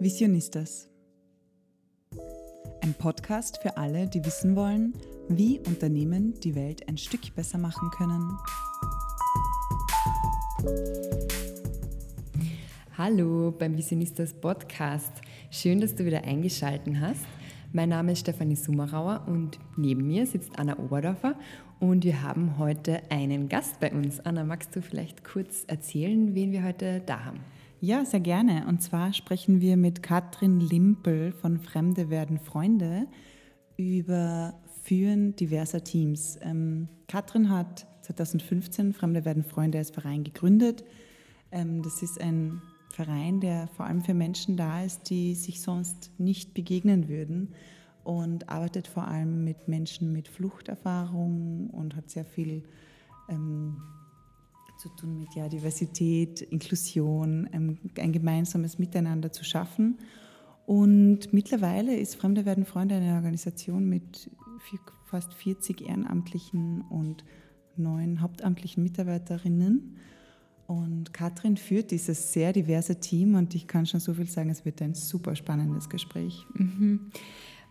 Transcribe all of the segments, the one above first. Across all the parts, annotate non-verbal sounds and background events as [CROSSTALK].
Visionistas. Ein Podcast für alle, die wissen wollen, wie Unternehmen die Welt ein Stück besser machen können. Hallo beim Visionistas Podcast. Schön, dass du wieder eingeschaltet hast. Mein Name ist Stefanie Summerauer und neben mir sitzt Anna Oberdorfer und wir haben heute einen Gast bei uns. Anna, magst du vielleicht kurz erzählen, wen wir heute da haben? Ja, sehr gerne. Und zwar sprechen wir mit Katrin Limpel von Fremde werden Freunde über Führen diverser Teams. Ähm, Katrin hat 2015 Fremde werden Freunde als Verein gegründet. Ähm, das ist ein Verein, der vor allem für Menschen da ist, die sich sonst nicht begegnen würden und arbeitet vor allem mit Menschen mit Fluchterfahrung und hat sehr viel ähm, zu tun mit ja, Diversität, Inklusion, ein, ein gemeinsames Miteinander zu schaffen. Und mittlerweile ist Fremde werden Freunde eine Organisation mit vier, fast 40 ehrenamtlichen und neun hauptamtlichen Mitarbeiterinnen. Und Katrin führt dieses sehr diverse Team und ich kann schon so viel sagen, es wird ein super spannendes Gespräch. Mhm.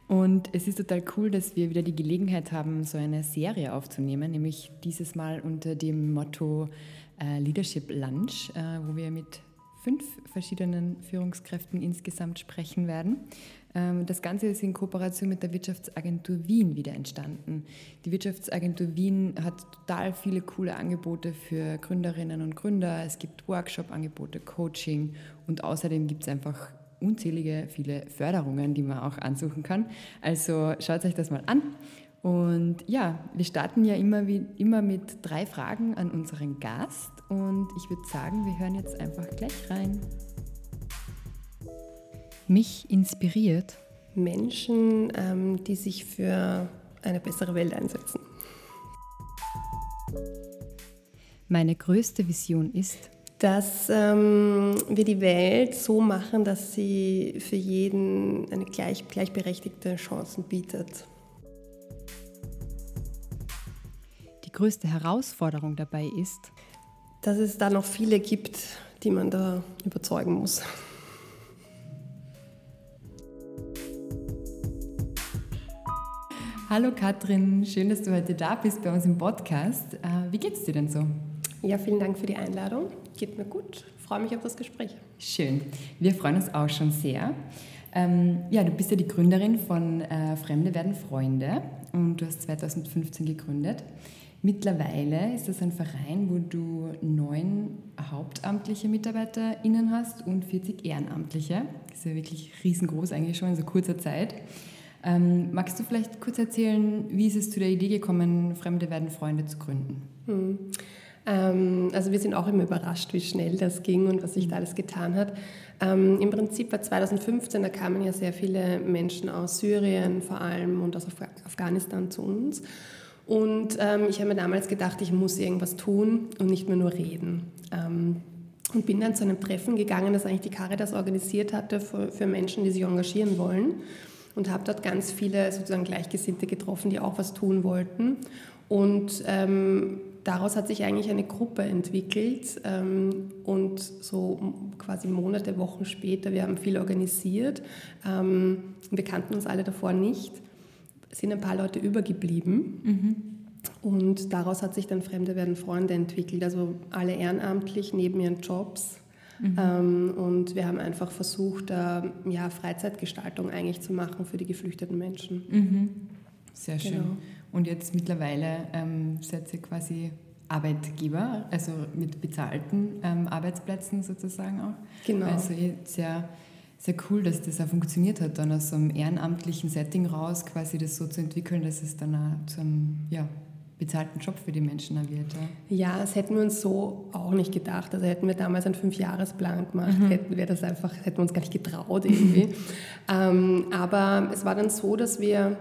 Und es ist total cool, dass wir wieder die Gelegenheit haben, so eine Serie aufzunehmen, nämlich dieses Mal unter dem Motto äh, Leadership Lunch, äh, wo wir mit fünf verschiedenen Führungskräften insgesamt sprechen werden. Ähm, das Ganze ist in Kooperation mit der Wirtschaftsagentur Wien wieder entstanden. Die Wirtschaftsagentur Wien hat total viele coole Angebote für Gründerinnen und Gründer. Es gibt Workshop-Angebote, Coaching und außerdem gibt es einfach unzählige viele Förderungen, die man auch ansuchen kann. Also schaut euch das mal an. Und ja, wir starten ja immer, wie, immer mit drei Fragen an unseren Gast. Und ich würde sagen, wir hören jetzt einfach gleich rein. Mich inspiriert Menschen, ähm, die sich für eine bessere Welt einsetzen. Meine größte Vision ist, dass ähm, wir die Welt so machen, dass sie für jeden eine gleich, gleichberechtigte Chancen bietet. Die größte Herausforderung dabei ist, dass es da noch viele gibt, die man da überzeugen muss. Hallo Katrin, schön, dass du heute da bist bei uns im Podcast. Äh, wie geht's dir denn so? Ja, vielen Dank für die Einladung. Geht mir gut. Freue mich auf das Gespräch. Schön. Wir freuen uns auch schon sehr. Ähm, ja, du bist ja die Gründerin von äh, Fremde werden Freunde und du hast 2015 gegründet. Mittlerweile ist das ein Verein, wo du neun hauptamtliche MitarbeiterInnen hast und 40 Ehrenamtliche. Das ist ja wirklich riesengroß eigentlich schon in so kurzer Zeit. Ähm, magst du vielleicht kurz erzählen, wie ist es zu der Idee gekommen, Fremde werden Freunde zu gründen? Hm. Ähm, also wir sind auch immer überrascht, wie schnell das ging und was sich da alles getan hat. Ähm, Im Prinzip war 2015, da kamen ja sehr viele Menschen aus Syrien vor allem und aus Af Afghanistan zu uns. Und ähm, ich habe mir damals gedacht, ich muss irgendwas tun und nicht mehr nur reden. Und bin dann zu einem Treffen gegangen, das eigentlich die Caritas organisiert hatte für, für Menschen, die sich engagieren wollen. Und habe dort ganz viele sozusagen Gleichgesinnte getroffen, die auch was tun wollten. Und ähm, daraus hat sich eigentlich eine Gruppe entwickelt ähm, und so quasi Monate, Wochen später, wir haben viel organisiert. Ähm, wir kannten uns alle davor nicht, sind ein paar Leute übergeblieben. Mhm. Und daraus hat sich dann Fremde werden Freunde entwickelt, also alle ehrenamtlich neben ihren Jobs. Mhm. Ähm, und wir haben einfach versucht, äh, ja, Freizeitgestaltung eigentlich zu machen für die geflüchteten Menschen. Mhm. Sehr schön. Genau. Und jetzt mittlerweile ähm, seid ihr quasi Arbeitgeber, also mit bezahlten ähm, Arbeitsplätzen sozusagen auch. Genau. Also sehr, sehr cool, dass das auch funktioniert hat, dann aus so einem ehrenamtlichen Setting raus quasi das so zu entwickeln, dass es dann auch zu einem ja, bezahlten Job für die Menschen wird. Ja. ja, das hätten wir uns so auch nicht gedacht. Also hätten wir damals einen Fünfjahresplan gemacht, mhm. hätten wir das einfach, hätten wir uns gar nicht getraut irgendwie. [LAUGHS] ähm, aber es war dann so, dass wir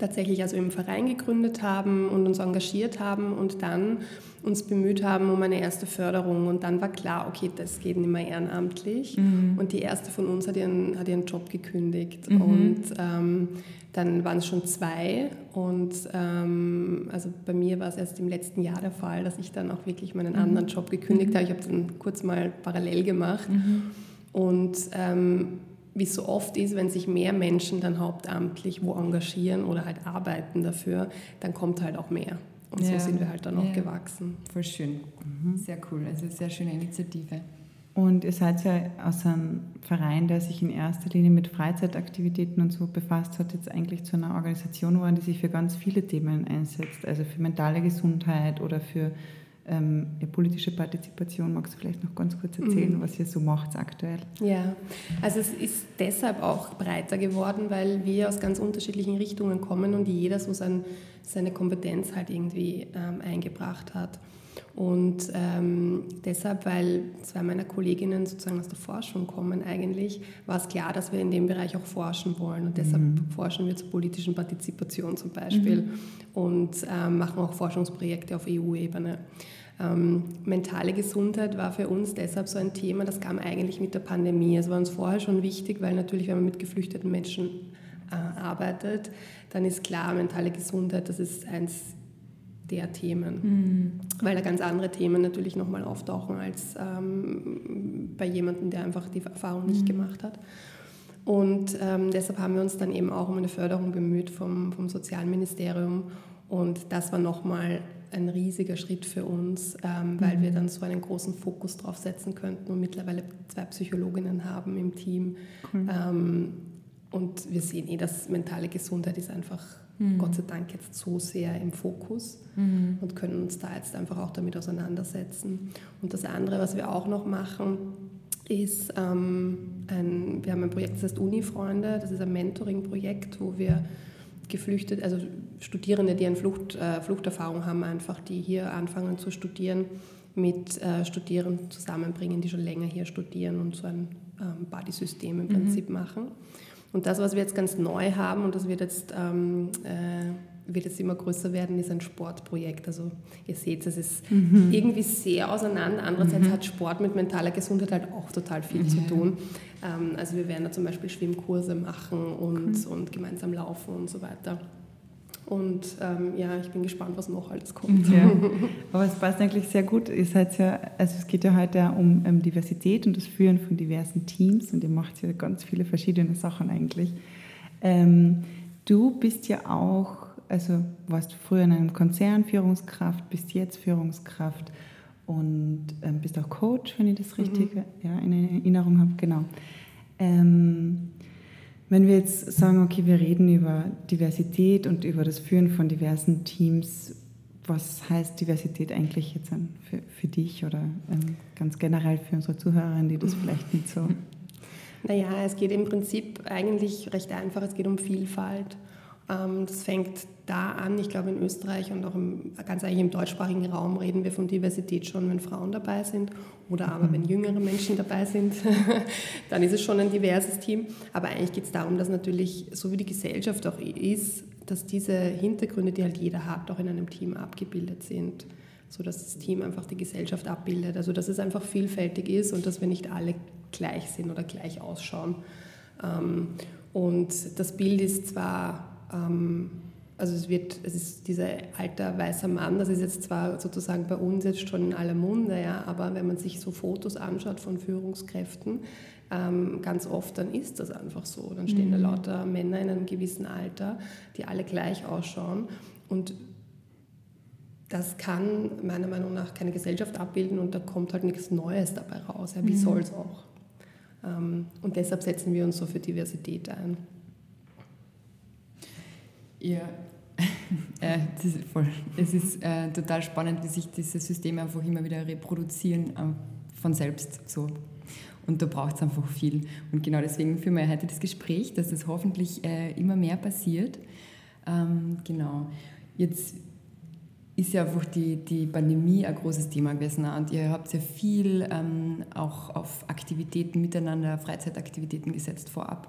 tatsächlich also im Verein gegründet haben und uns engagiert haben und dann uns bemüht haben um eine erste Förderung. Und dann war klar, okay, das geht nicht mehr ehrenamtlich. Mhm. Und die erste von uns hat ihren, hat ihren Job gekündigt. Mhm. Und ähm, dann waren es schon zwei. Und ähm, also bei mir war es erst im letzten Jahr der Fall, dass ich dann auch wirklich meinen mhm. anderen Job gekündigt mhm. habe. Ich habe dann kurz mal parallel gemacht. Mhm. Und ähm, wie es so oft ist, wenn sich mehr Menschen dann hauptamtlich wo engagieren oder halt arbeiten dafür, dann kommt halt auch mehr. Und ja. so sind wir halt dann auch ja. gewachsen. Voll schön. Mhm. Sehr cool. Also sehr schöne Initiative. Und ihr seid ja aus einem Verein, der sich in erster Linie mit Freizeitaktivitäten und so befasst hat, jetzt eigentlich zu einer Organisation geworden, die sich für ganz viele Themen einsetzt. Also für mentale Gesundheit oder für ähm, politische Partizipation. Magst du vielleicht noch ganz kurz erzählen, mhm. was ihr so macht aktuell? Ja, also es ist deshalb auch breiter geworden, weil wir aus ganz unterschiedlichen Richtungen kommen und jeder so sein, seine Kompetenz halt irgendwie ähm, eingebracht hat. Und ähm, deshalb, weil zwei meiner Kolleginnen sozusagen aus der Forschung kommen eigentlich, war es klar, dass wir in dem Bereich auch forschen wollen. Und deshalb mhm. forschen wir zur politischen Partizipation zum Beispiel mhm. und ähm, machen auch Forschungsprojekte auf EU-Ebene. Ähm, mentale Gesundheit war für uns deshalb so ein Thema, das kam eigentlich mit der Pandemie. Es war uns vorher schon wichtig, weil natürlich, wenn man mit geflüchteten Menschen äh, arbeitet, dann ist klar, mentale Gesundheit, das ist eins der Themen, mhm. weil da ganz andere Themen natürlich nochmal auftauchen als ähm, bei jemandem, der einfach die Erfahrung nicht mhm. gemacht hat. Und ähm, deshalb haben wir uns dann eben auch um eine Förderung bemüht vom, vom Sozialministerium. Und das war nochmal ein riesiger Schritt für uns, ähm, weil mhm. wir dann so einen großen Fokus drauf setzen könnten und mittlerweile zwei Psychologinnen haben im Team. Cool. Ähm, und wir sehen eh, dass mentale Gesundheit ist einfach mhm. Gott sei Dank jetzt so sehr im Fokus mhm. und können uns da jetzt einfach auch damit auseinandersetzen. Und das andere, was wir auch noch machen, ist, ähm, ein, wir haben ein Projekt, das heißt Uni-Freunde, das ist ein Mentoring-Projekt, wo wir geflüchtet, also Studierende, die eine Flucht, äh, Fluchterfahrung haben, einfach, die hier anfangen zu studieren, mit äh, Studierenden zusammenbringen, die schon länger hier studieren und so ein ähm, Buddy-System im mhm. Prinzip machen. Und das, was wir jetzt ganz neu haben, und das wird jetzt, ähm, äh, wird jetzt immer größer werden, ist ein Sportprojekt. Also ihr seht, es ist mhm. irgendwie sehr auseinander. Andererseits mhm. hat Sport mit mentaler Gesundheit halt auch total viel mhm. zu tun. Ähm, also wir werden da zum Beispiel Schwimmkurse machen und, cool. und gemeinsam laufen und so weiter. Und ähm, ja, ich bin gespannt, was noch alles kommt. Ja. [LAUGHS] Aber es passt eigentlich sehr gut. Ihr seid ja, also es geht ja heute um, um Diversität und das Führen von diversen Teams und ihr macht ja ganz viele verschiedene Sachen eigentlich. Ähm, du bist ja auch, also warst früher in einem Konzern Führungskraft, bist jetzt Führungskraft und ähm, bist auch Coach, wenn ich das richtig mhm. ja, in Erinnerung habe. Genau. Ähm, wenn wir jetzt sagen, okay, wir reden über Diversität und über das Führen von diversen Teams, was heißt Diversität eigentlich jetzt für, für dich oder ähm, ganz generell für unsere Zuhörerinnen, die das vielleicht nicht so... Naja, es geht im Prinzip eigentlich recht einfach, es geht um Vielfalt. Ähm, das fängt da an, ich glaube in Österreich und auch im, ganz eigentlich im deutschsprachigen Raum reden wir von Diversität schon, wenn Frauen dabei sind oder aber wenn jüngere Menschen dabei sind, [LAUGHS] dann ist es schon ein diverses Team. Aber eigentlich geht es darum, dass natürlich, so wie die Gesellschaft auch ist, dass diese Hintergründe, die halt jeder hat, auch in einem Team abgebildet sind, so dass das Team einfach die Gesellschaft abbildet. Also dass es einfach vielfältig ist und dass wir nicht alle gleich sind oder gleich ausschauen. Ähm, und das Bild ist zwar also es wird, es ist dieser alter weißer Mann, das ist jetzt zwar sozusagen bei uns jetzt schon in aller Munde, ja, aber wenn man sich so Fotos anschaut von Führungskräften, ähm, ganz oft, dann ist das einfach so. Dann stehen mhm. da lauter Männer in einem gewissen Alter, die alle gleich ausschauen und das kann meiner Meinung nach keine Gesellschaft abbilden und da kommt halt nichts Neues dabei raus. Ja, wie mhm. soll es auch? Ähm, und deshalb setzen wir uns so für Diversität ein. Ja, [LAUGHS] äh. Es ist äh, total spannend, wie sich diese Systeme einfach immer wieder reproduzieren äh, von selbst so. Und da braucht es einfach viel. Und genau deswegen führen wir heute das Gespräch, dass das hoffentlich äh, immer mehr passiert. Ähm, genau. Jetzt ist ja einfach die, die Pandemie ein großes Thema gewesen. Und ihr habt sehr viel ähm, auch auf Aktivitäten miteinander, Freizeitaktivitäten gesetzt vorab.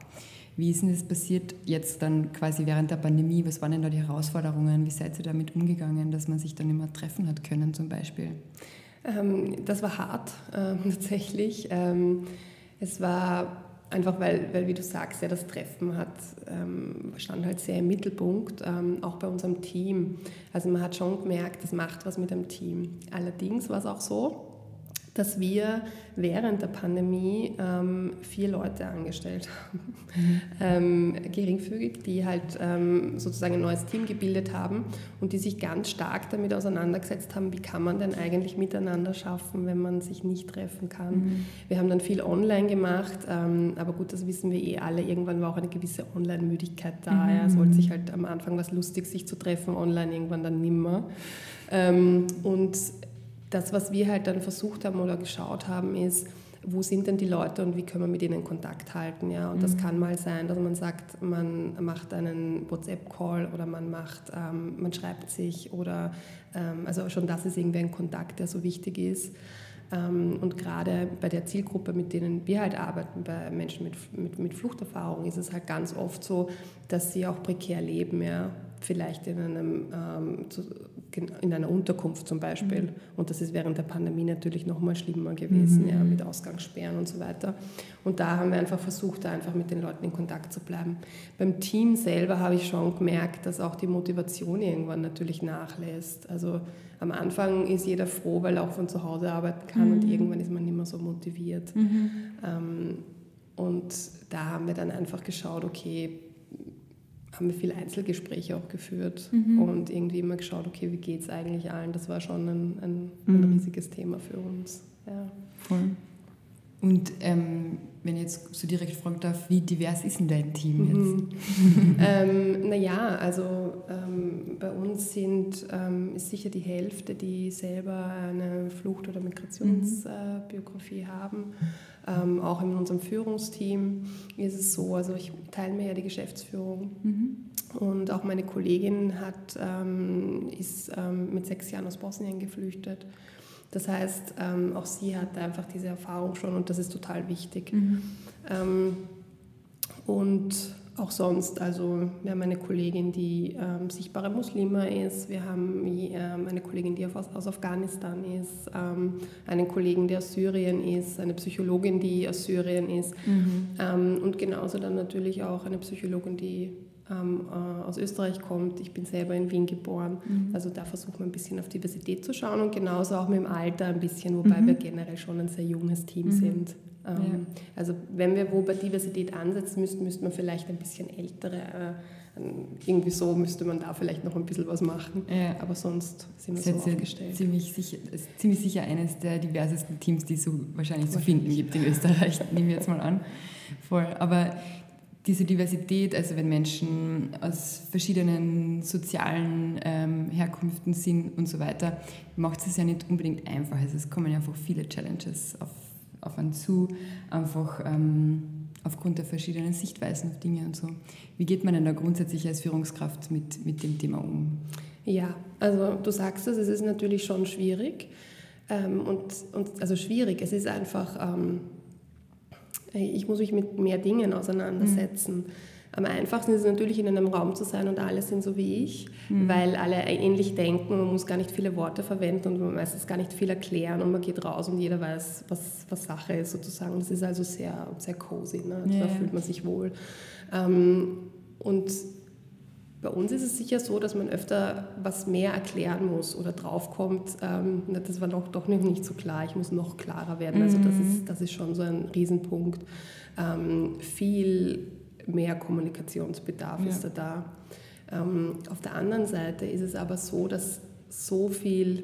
Wie ist denn das passiert jetzt dann quasi während der Pandemie? Was waren denn da die Herausforderungen? Wie seid ihr damit umgegangen, dass man sich dann immer treffen hat können zum Beispiel? Ähm, das war hart [LAUGHS] äh, tatsächlich. Ähm, es war einfach, weil, weil, wie du sagst, ja, das Treffen hat, ähm, stand halt sehr im Mittelpunkt, ähm, auch bei unserem Team. Also man hat schon gemerkt, das macht was mit dem Team. Allerdings war es auch so, dass wir während der Pandemie ähm, vier Leute angestellt haben, mhm. ähm, geringfügig, die halt ähm, sozusagen ein neues Team gebildet haben und die sich ganz stark damit auseinandergesetzt haben, wie kann man denn eigentlich miteinander schaffen, wenn man sich nicht treffen kann. Mhm. Wir haben dann viel online gemacht, ähm, aber gut, das wissen wir eh alle, irgendwann war auch eine gewisse Online-Müdigkeit da. Mhm. Ja. Es wollte sich halt am Anfang was lustig, sich zu treffen, online irgendwann dann nimmer. Ähm, und das, was wir halt dann versucht haben oder geschaut haben, ist, wo sind denn die Leute und wie können wir mit ihnen Kontakt halten. Ja? Und mhm. das kann mal sein, dass man sagt, man macht einen WhatsApp-Call oder man, macht, ähm, man schreibt sich oder ähm, also schon das ist irgendwie ein Kontakt, der so wichtig ist. Ähm, und gerade bei der Zielgruppe, mit denen wir halt arbeiten, bei Menschen mit, mit, mit Fluchterfahrung, ist es halt ganz oft so, dass sie auch prekär leben. Ja? vielleicht in, einem, ähm, in einer Unterkunft zum Beispiel. Mhm. Und das ist während der Pandemie natürlich noch mal schlimmer gewesen, mhm. ja, mit Ausgangssperren und so weiter. Und da haben wir einfach versucht, da einfach mit den Leuten in Kontakt zu bleiben. Beim Team selber habe ich schon gemerkt, dass auch die Motivation irgendwann natürlich nachlässt. Also am Anfang ist jeder froh, weil er auch von zu Hause arbeiten kann mhm. und irgendwann ist man nicht mehr so motiviert. Mhm. Ähm, und da haben wir dann einfach geschaut, okay, haben wir viele Einzelgespräche auch geführt mhm. und irgendwie immer geschaut, okay, wie geht es eigentlich allen? Das war schon ein, ein, ein mhm. riesiges Thema für uns. Ja. Voll. Und ähm, wenn ich jetzt so direkt fragen darf, wie divers ist denn dein Team mhm. jetzt? [LAUGHS] ähm, naja, also ähm, bei uns sind, ähm, ist sicher die Hälfte, die selber eine Flucht- oder Migrationsbiografie mhm. äh, haben. Ähm, auch in unserem Führungsteam ist es so, also ich teile mir ja die Geschäftsführung mhm. und auch meine Kollegin hat, ähm, ist ähm, mit sechs Jahren aus Bosnien geflüchtet. Das heißt, ähm, auch sie hat einfach diese Erfahrung schon und das ist total wichtig. Mhm. Ähm, und auch sonst, also wir haben eine Kollegin, die ähm, sichtbare Muslima ist, wir haben ähm, eine Kollegin, die aus, aus Afghanistan ist, ähm, einen Kollegen, der aus Syrien ist, eine Psychologin, die aus Syrien ist mhm. Ähm, und genauso dann natürlich auch eine Psychologin, die ähm, äh, aus Österreich kommt. Ich bin selber in Wien geboren. Mhm. Also da versuchen wir ein bisschen auf Diversität zu schauen und genauso auch mit dem Alter ein bisschen, wobei mhm. wir generell schon ein sehr junges Team mhm. sind. Ähm, ja. Also wenn wir wo bei Diversität ansetzen müssten, müsste man vielleicht ein bisschen ältere, äh, irgendwie so müsste man da vielleicht noch ein bisschen was machen. Ja. Aber sonst sind wir das so aufgestellt. Ziemlich sicher, ziemlich sicher eines der diversesten Teams, die es so wahrscheinlich zu finden gibt in Österreich, [LAUGHS] nehmen wir jetzt mal an. Voll. Aber diese Diversität, also wenn Menschen aus verschiedenen sozialen ähm, Herkünften sind und so weiter, macht es ja nicht unbedingt einfach. Also es kommen einfach viele Challenges auf auf einen zu, einfach ähm, aufgrund der verschiedenen Sichtweisen auf Dinge und so. Wie geht man denn da grundsätzlich als Führungskraft mit, mit dem Thema um? Ja, also du sagst es, es ist natürlich schon schwierig. Ähm, und, und, also schwierig, es ist einfach, ähm, ich muss mich mit mehr Dingen auseinandersetzen. Mhm. Am einfachsten ist es natürlich, in einem Raum zu sein und alle sind so wie ich, mhm. weil alle ähnlich denken. Man muss gar nicht viele Worte verwenden und man meistens gar nicht viel erklären und man geht raus und jeder weiß, was, was Sache ist sozusagen. Das ist also sehr, sehr cozy, ne? Yeah. da fühlt man sich wohl. Ähm, und bei uns ist es sicher so, dass man öfter was mehr erklären muss oder draufkommt, ähm, das war noch, doch nicht so klar, ich muss noch klarer werden. Also das mhm. ist, das ist schon so ein Riesenpunkt. Ähm, viel mehr Kommunikationsbedarf ja. ist da. Ähm, auf der anderen Seite ist es aber so, dass so viel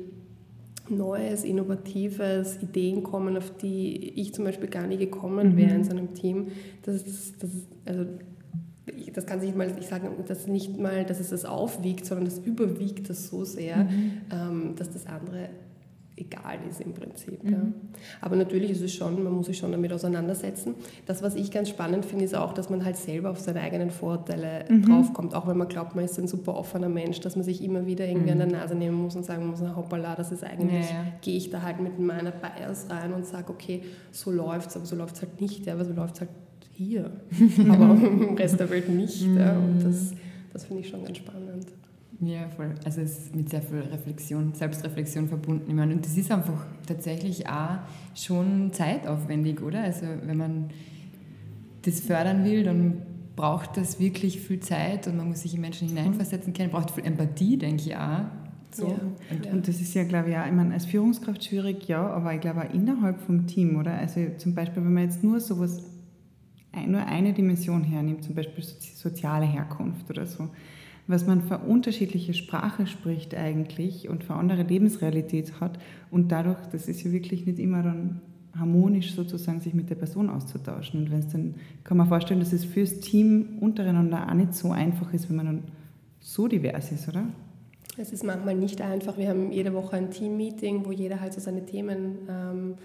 Neues, Innovatives, Ideen kommen, auf die ich zum Beispiel gar nie gekommen mhm. wäre in so einem Team. Das das also das kann sich mal, ich sage das nicht mal, dass es das aufwiegt, sondern das überwiegt das so sehr, mhm. ähm, dass das andere egal ist im Prinzip. Mhm. Ja. Aber natürlich ist es schon, man muss sich schon damit auseinandersetzen. Das, was ich ganz spannend finde, ist auch, dass man halt selber auf seine eigenen Vorteile mhm. draufkommt, auch wenn man glaubt, man ist ein super offener Mensch, dass man sich immer wieder irgendwie mhm. an der Nase nehmen muss und sagen muss, hoppala, das ist eigentlich, ja, ja. gehe ich da halt mit meiner Bias rein und sage, okay, so läuft es, aber so läuft es halt nicht, ja, aber so läuft es halt hier, [LAUGHS] aber im Rest der Welt nicht. Ja. Und das, das finde ich schon ganz spannend. Ja, voll. Also es ist mit sehr viel Reflexion, Selbstreflexion verbunden. Ich meine, und das ist einfach tatsächlich auch schon zeitaufwendig, oder? Also wenn man das fördern will, dann braucht das wirklich viel Zeit und man muss sich in Menschen hineinversetzen können, braucht viel Empathie, denke ich auch. So. Ja, und das ist ja, glaube ich, auch, ich meine, als Führungskraft schwierig, ja, aber ich glaube auch innerhalb vom Team, oder? Also zum Beispiel, wenn man jetzt nur sowas, nur eine Dimension hernimmt, zum Beispiel soziale Herkunft oder so, was man für unterschiedliche Sprache spricht eigentlich und für andere Lebensrealität hat und dadurch, das ist ja wirklich nicht immer dann harmonisch sozusagen sich mit der Person auszutauschen. Und wenn es dann, kann man vorstellen, dass es fürs Team untereinander auch nicht so einfach ist, wenn man dann so divers ist, oder? Es ist manchmal nicht einfach. Wir haben jede Woche ein Team-Meeting, wo jeder halt so seine Themen ähm,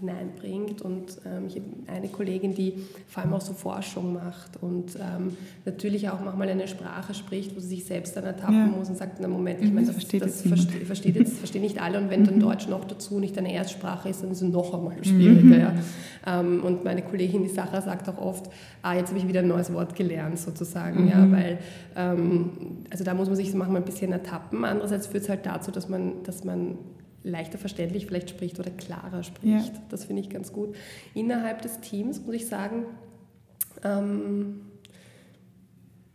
hineinbringt. Und ähm, ich habe eine Kollegin, die vor allem auch so Forschung macht und ähm, natürlich auch manchmal eine Sprache spricht, wo sie sich selbst dann ertappen ja. muss und sagt, na Moment, ich meine, das, versteht, das versteht, versteht jetzt verstehen nicht alle und wenn dann mhm. Deutsch noch dazu nicht eine Erstsprache ist, dann ist es noch einmal schwieriger. Mhm. Ja. Ähm, und meine Kollegin, die Sacha, sagt auch oft, ah, jetzt habe ich wieder ein neues Wort gelernt sozusagen, mhm. ja, weil ähm, also da muss man sich manchmal ein bisschen ertappen. Andererseits führt es halt dazu, dass man, dass man leichter verständlich vielleicht spricht oder klarer spricht. Ja. Das finde ich ganz gut. Innerhalb des Teams muss ich sagen, ähm,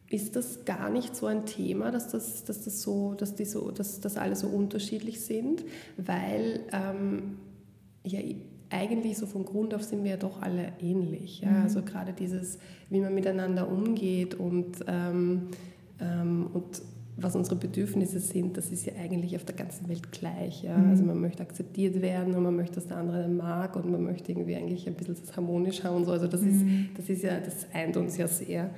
ist das gar nicht so ein Thema, dass das, dass das so, dass die so, dass, dass alle so unterschiedlich sind, weil ähm, ja eigentlich so von Grund auf sind wir ja doch alle ähnlich. Ja? Mhm. Also gerade dieses, wie man miteinander umgeht und, ähm, ähm, und was unsere Bedürfnisse sind, das ist ja eigentlich auf der ganzen Welt gleich. Ja? Mhm. Also man möchte akzeptiert werden und man möchte, dass der andere mag und man möchte irgendwie eigentlich ein bisschen das harmonisch haben und so. Also das, mhm. ist, das ist ja, das eint uns ja sehr.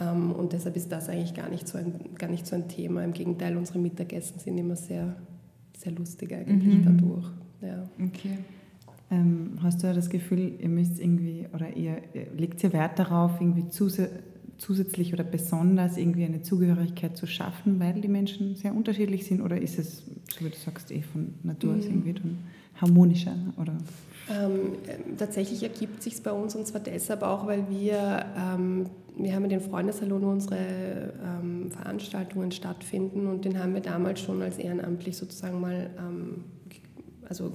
Ähm, und deshalb ist das eigentlich gar nicht so ein, gar nicht so ein Thema. Im Gegenteil, unsere Mittagessen sind immer sehr, sehr lustig eigentlich mhm. dadurch. Ja. Okay. Ähm, hast du ja das Gefühl, ihr müsst irgendwie oder ihr, legt ihr Wert darauf, irgendwie zusätzlich zusätzlich oder besonders irgendwie eine Zugehörigkeit zu schaffen, weil die Menschen sehr unterschiedlich sind? Oder ist es, so wie du sagst, eh von Natur aus mhm. irgendwie dann harmonischer? Oder? Ähm, tatsächlich ergibt sich bei uns und zwar deshalb auch, weil wir, ähm, wir haben den Freundessalon, wo unsere ähm, Veranstaltungen stattfinden und den haben wir damals schon als ehrenamtlich sozusagen mal ähm, also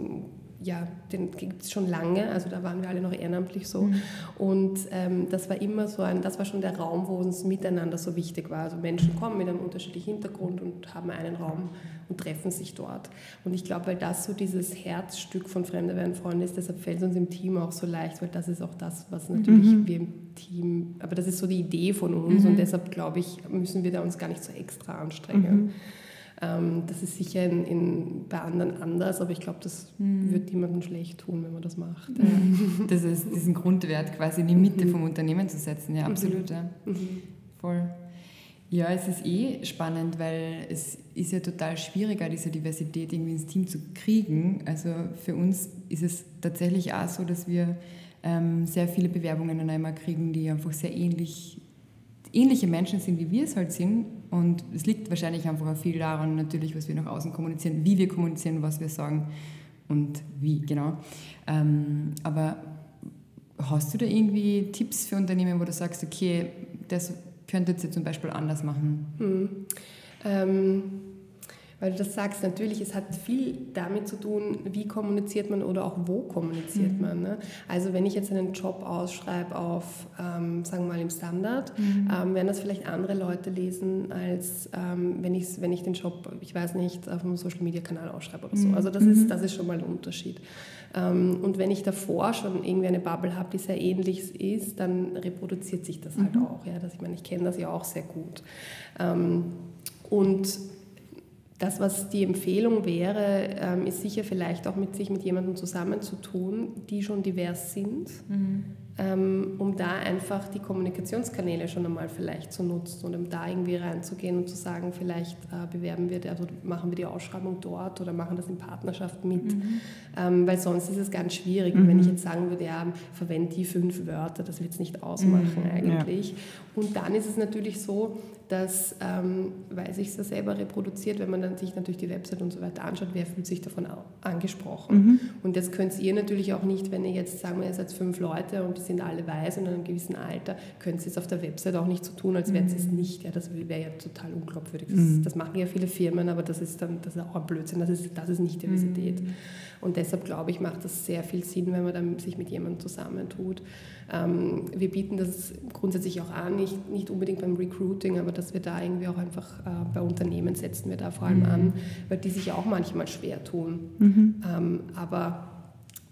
ja, den gibt es schon lange, also da waren wir alle noch ehrenamtlich so. Mhm. Und ähm, das war immer so ein, das war schon der Raum, wo uns miteinander so wichtig war. Also Menschen kommen mit einem unterschiedlichen Hintergrund und haben einen Raum und treffen sich dort. Und ich glaube, weil das so dieses Herzstück von Fremde werden Freunde ist, deshalb fällt es uns im Team auch so leicht, weil das ist auch das, was natürlich mhm. wir im Team, aber das ist so die Idee von uns mhm. und deshalb glaube ich, müssen wir da uns gar nicht so extra anstrengen. Mhm. Ähm, das ist sicher in, in, bei anderen anders, aber ich glaube, das mhm. wird niemandem schlecht tun, wenn man das macht. Ja. Das ist diesen Grundwert quasi in die Mitte mhm. vom Unternehmen zu setzen, ja, absolut. Ja. Mhm. Voll. Ja, es ist eh spannend, weil es ist ja total schwieriger, diese Diversität irgendwie ins Team zu kriegen. Also für uns ist es tatsächlich auch so, dass wir ähm, sehr viele Bewerbungen dann einmal kriegen, die einfach sehr ähnlich, ähnliche Menschen sind, wie wir es halt sind, und es liegt wahrscheinlich einfach auch viel daran, natürlich, was wir nach außen kommunizieren, wie wir kommunizieren, was wir sagen und wie, genau. Ähm, aber hast du da irgendwie Tipps für Unternehmen, wo du sagst, okay, das könntet ihr zum Beispiel anders machen? Hm. Ähm weil du das sagst, natürlich, es hat viel damit zu tun, wie kommuniziert man oder auch wo kommuniziert mhm. man. Ne? Also wenn ich jetzt einen Job ausschreibe auf, ähm, sagen wir mal im Standard, mhm. ähm, werden das vielleicht andere Leute lesen, als ähm, wenn, ich, wenn ich den Job, ich weiß nicht, auf einem Social-Media-Kanal ausschreibe oder so. Mhm. Also das, ist, mhm. das ist schon mal ein Unterschied. Ähm, und wenn ich davor schon irgendwie eine Bubble habe, die sehr ähnlich ist, dann reproduziert sich das halt mhm. auch. Ja? Das, ich meine, ich kenne das ja auch sehr gut. Ähm, und das, was die Empfehlung wäre, ähm, ist sicher vielleicht auch mit sich mit jemandem zusammenzutun, die schon divers sind. Mhm. Ähm, um da einfach die Kommunikationskanäle schon einmal vielleicht zu nutzen und um da irgendwie reinzugehen und zu sagen, vielleicht äh, bewerben wir, also machen wir die Ausschreibung dort oder machen das in Partnerschaft mit, mhm. ähm, weil sonst ist es ganz schwierig. Mhm. Wenn ich jetzt sagen würde, ja, verwende die fünf Wörter, das wird es nicht ausmachen mhm. eigentlich. Ja. Und dann ist es natürlich so, dass, ähm, weil sich das selber reproduziert, wenn man dann sich natürlich die Website und so weiter anschaut, wer fühlt sich davon angesprochen. Mhm. Und das könnt ihr natürlich auch nicht, wenn ihr jetzt, sagen wir, ihr seid fünf Leute und die sind alle weiß und in einem gewissen Alter, könnt ihr es auf der Website auch nicht so tun, als wären sie es nicht. Ja, das wäre ja total unglaubwürdig. Das, mhm. das, machen ja viele Firmen, aber das ist dann das ist auch ein Blödsinn, das ist, das ist nicht Diversität. Mhm. Und deshalb glaube ich, macht das sehr viel Sinn, wenn man dann sich mit jemandem zusammentut. Ähm, wir bieten das grundsätzlich auch an, nicht, nicht unbedingt beim Recruiting, aber dass wir da irgendwie auch einfach äh, bei Unternehmen setzen wir da vor allem mhm. an, weil die sich auch manchmal schwer tun. Mhm. Ähm, aber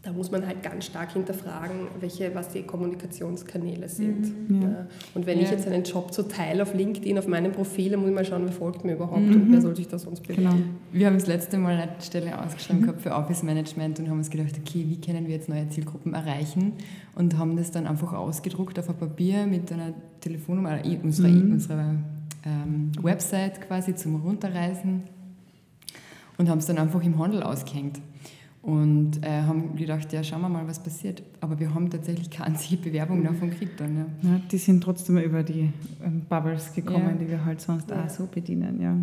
da muss man halt ganz stark hinterfragen, welche, was die Kommunikationskanäle sind. Mhm, ja. Und wenn ja. ich jetzt einen Job so teile auf LinkedIn, auf meinem Profil, dann muss ich mal schauen, wer folgt mir überhaupt mhm. und wer soll sich da sonst bewegen. Genau. Wir haben das letzte Mal eine Stelle ausgeschrieben mhm. gehabt für Office Management und haben uns gedacht, okay, wie können wir jetzt neue Zielgruppen erreichen und haben das dann einfach ausgedruckt auf ein Papier mit einer Telefonnummer äh, unserer, mhm. unserer ähm, Website quasi zum Runterreisen und haben es dann einfach im Handel ausgehängt. Und äh, haben gedacht, ja, schauen wir mal, was passiert. Aber wir haben tatsächlich keine einzige Bewerbung davon gekriegt. Dann, ja. ja. die sind trotzdem über die ähm, Bubbles gekommen, ja. die wir halt sonst ja. auch so bedienen. Ja.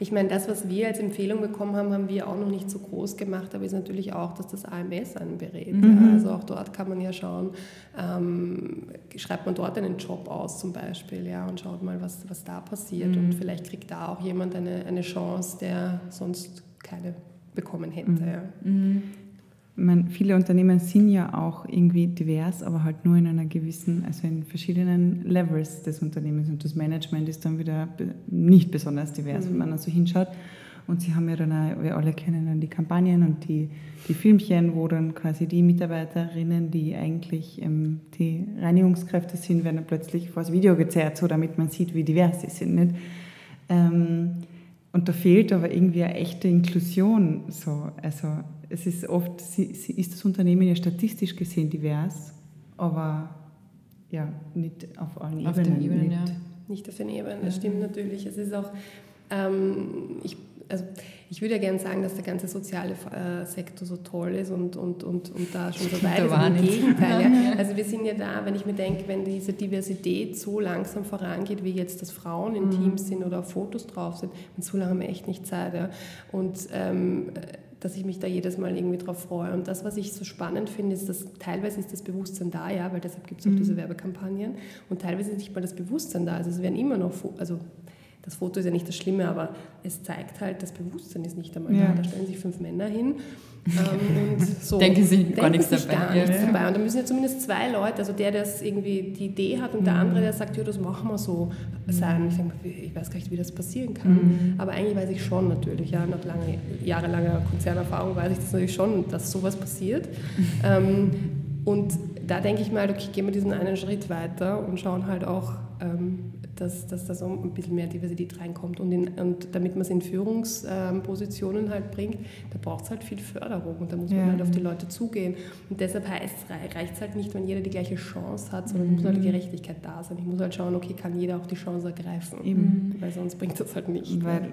Ich meine, das, was wir als Empfehlung bekommen haben, haben wir auch noch nicht so groß gemacht, aber ist natürlich auch, dass das AMS einen berät. Mhm. Also auch dort kann man ja schauen, ähm, schreibt man dort einen Job aus zum Beispiel ja, und schaut mal, was, was da passiert. Mhm. Und vielleicht kriegt da auch jemand eine, eine Chance, der sonst keine bekommen hätte. Mhm. Ja. Mhm. Meine, viele Unternehmen sind ja auch irgendwie divers, aber halt nur in einer gewissen, also in verschiedenen Levels des Unternehmens. Und das Management ist dann wieder nicht besonders divers, mhm. wenn man dann so hinschaut. Und sie haben ja dann auch, wir alle kennen dann die Kampagnen und die, die Filmchen, wo dann quasi die Mitarbeiterinnen, die eigentlich ähm, die Reinigungskräfte sind, werden dann plötzlich vor das Video gezerrt, so damit man sieht, wie divers sie sind. Nicht? Ähm, und da fehlt aber irgendwie eine echte Inklusion. So. Also es ist oft, ist das Unternehmen ja statistisch gesehen divers, aber ja, nicht auf allen auf Ebenen. Den Ebenen nicht. Ja. nicht auf den Ebenen, das stimmt natürlich. Es ist auch, ähm, ich also ich würde ja gerne sagen, dass der ganze soziale äh, Sektor so toll ist und, und, und, und da schon so weit ist. Im Gegenteil. [LAUGHS] Ja. Also wir sind ja da, wenn ich mir denke, wenn diese Diversität so langsam vorangeht, wie jetzt, dass Frauen in mhm. Teams sind oder Fotos drauf sind, und so lange haben wir echt nicht Zeit. Ja. Und ähm, dass ich mich da jedes Mal irgendwie drauf freue. Und das, was ich so spannend finde, ist, dass teilweise ist das Bewusstsein da, ja, weil deshalb gibt es auch mhm. diese Werbekampagnen und teilweise ist nicht mal das Bewusstsein da. Also es werden immer noch, also das Foto ist ja nicht das Schlimme, aber es zeigt halt, das Bewusstsein ist nicht einmal ja. da. Da stellen sich fünf Männer hin ähm, [LAUGHS] und so. denken sie gar nichts dabei. Gar nichts ja. dabei. Und da müssen ja zumindest zwei Leute, also der, der irgendwie die Idee hat und der mhm. andere, der sagt, ja, das machen wir so, sein. Ich, denke, ich weiß gar nicht, wie das passieren kann. Mhm. Aber eigentlich weiß ich schon natürlich, ja, nach lange, jahrelanger Konzernerfahrung weiß ich das natürlich schon, dass sowas passiert. [LAUGHS] ähm, und da denke ich mal, okay, gehen wir diesen einen Schritt weiter und schauen halt auch, ähm, dass, dass da so ein bisschen mehr Diversität reinkommt. Und, in, und damit man es in Führungspositionen halt bringt, da braucht es halt viel Förderung und da muss man ja. halt auf die Leute zugehen. Und deshalb reicht es halt nicht, wenn jeder die gleiche Chance hat, sondern mhm. muss halt die Gerechtigkeit da sein. Ich muss halt schauen, okay, kann jeder auch die Chance ergreifen, Eben. weil sonst bringt das halt nicht. Weil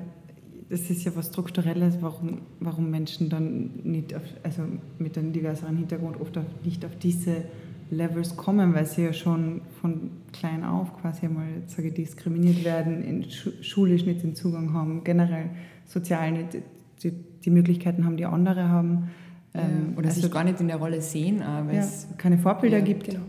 das ist ja was Strukturelles, warum, warum Menschen dann nicht auf, also mit einem diverseren Hintergrund oft auf, nicht auf diese Levels kommen, weil sie ja schon von klein auf quasi einmal sage, diskriminiert werden, in schulisch nicht den Zugang haben, generell sozial nicht die, die Möglichkeiten haben, die andere haben. Ja, ähm, oder also sich gar nicht in der Rolle sehen, weil ja, es keine Vorbilder ja, gibt. Genau.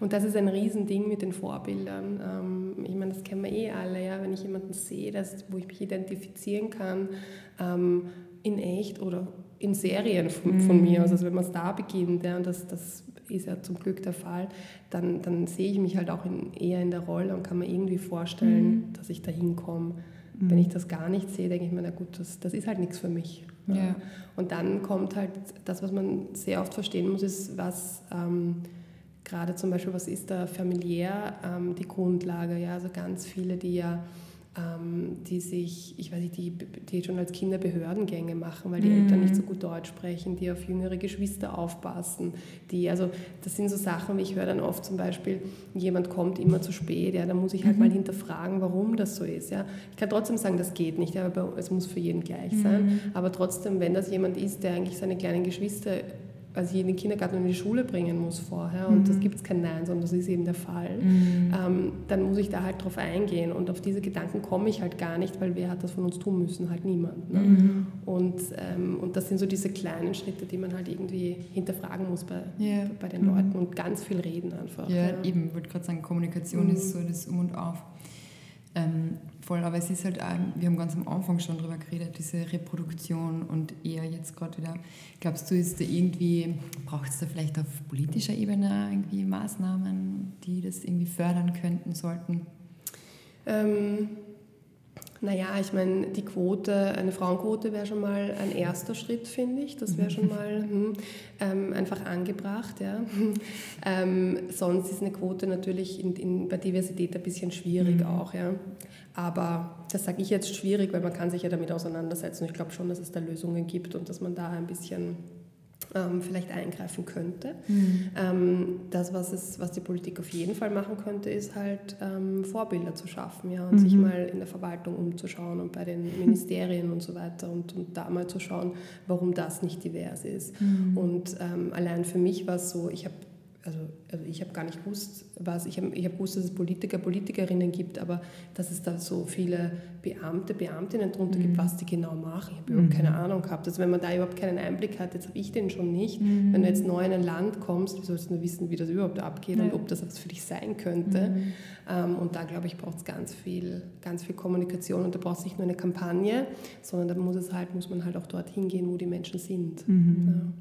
Und das ist ein Riesending mit den Vorbildern. Ähm, ich meine, das kennen wir eh alle, ja? wenn ich jemanden sehe, das, wo ich mich identifizieren kann, ähm, in echt oder in Serien von, von mhm. mir aus, also wenn man es da beginnt, ja, und das, das ist ja zum Glück der Fall, dann, dann sehe ich mich halt auch in, eher in der Rolle und kann mir irgendwie vorstellen, mhm. dass ich da hinkomme. Mhm. Wenn ich das gar nicht sehe, denke ich mir, na gut, das, das ist halt nichts für mich. Ja. Und dann kommt halt das, was man sehr oft verstehen muss, ist, was ähm, gerade zum Beispiel, was ist da familiär ähm, die Grundlage? Ja? Also ganz viele, die ja die sich, ich weiß nicht, die, die schon als Kinder Behördengänge machen, weil die mhm. Eltern nicht so gut Deutsch sprechen, die auf jüngere Geschwister aufpassen, die, also das sind so Sachen, wie ich höre dann oft zum Beispiel, jemand kommt immer zu spät, ja, da muss ich halt mhm. mal hinterfragen, warum das so ist, ja. Ich kann trotzdem sagen, das geht nicht, aber es muss für jeden gleich sein, mhm. aber trotzdem, wenn das jemand ist, der eigentlich seine kleinen Geschwister also ich in den Kindergarten und in die Schule bringen muss vorher und mhm. das gibt es kein Nein, sondern das ist eben der Fall, mhm. ähm, dann muss ich da halt drauf eingehen und auf diese Gedanken komme ich halt gar nicht, weil wer hat das von uns tun müssen? Halt niemand. Ne? Mhm. Und, ähm, und das sind so diese kleinen Schritte, die man halt irgendwie hinterfragen muss bei, yeah. bei den Leuten mhm. und ganz viel reden einfach. Ja, ja. eben, ich wollte gerade sagen, Kommunikation ist mhm. so das Um und Auf. Ähm, voll, aber es ist halt, auch, wir haben ganz am Anfang schon darüber geredet, diese Reproduktion und eher jetzt gerade wieder, glaubst du, ist da irgendwie, braucht es da vielleicht auf politischer Ebene irgendwie Maßnahmen, die das irgendwie fördern könnten, sollten? Ähm, naja, ich meine, die Quote, eine Frauenquote wäre schon mal ein erster Schritt, finde ich. Das wäre schon mal hm, ähm, einfach angebracht. Ja. [LAUGHS] ähm, sonst ist eine Quote natürlich in, in, bei Diversität ein bisschen schwierig mhm. auch. Ja. Aber das sage ich jetzt schwierig, weil man kann sich ja damit auseinandersetzen. Ich glaube schon, dass es da Lösungen gibt und dass man da ein bisschen ähm, vielleicht eingreifen könnte. Mhm. Ähm, das, was, es, was die Politik auf jeden Fall machen könnte, ist halt ähm, Vorbilder zu schaffen ja, und mhm. sich mal in der Verwaltung umzuschauen und bei den [LAUGHS] Ministerien und so weiter und, und da mal zu schauen, warum das nicht divers ist. Mhm. Und ähm, allein für mich war es so, ich habe also, also ich habe gar nicht gewusst, was, ich habe ich hab gewusst, dass es Politiker, Politikerinnen gibt, aber dass es da so viele Beamte, Beamtinnen drunter mhm. gibt, was die genau machen. Ich habe überhaupt mhm. keine Ahnung gehabt. Also wenn man da überhaupt keinen Einblick hat, jetzt habe ich den schon nicht. Mhm. Wenn du jetzt neu in ein Land kommst, wie sollst du nur wissen, wie das überhaupt abgeht ja. und ob das was für dich sein könnte. Mhm. Ähm, und da, glaube ich, braucht es ganz viel, ganz viel Kommunikation und da braucht es nicht nur eine Kampagne, sondern da muss, es halt, muss man halt auch dorthin gehen, wo die Menschen sind. Mhm.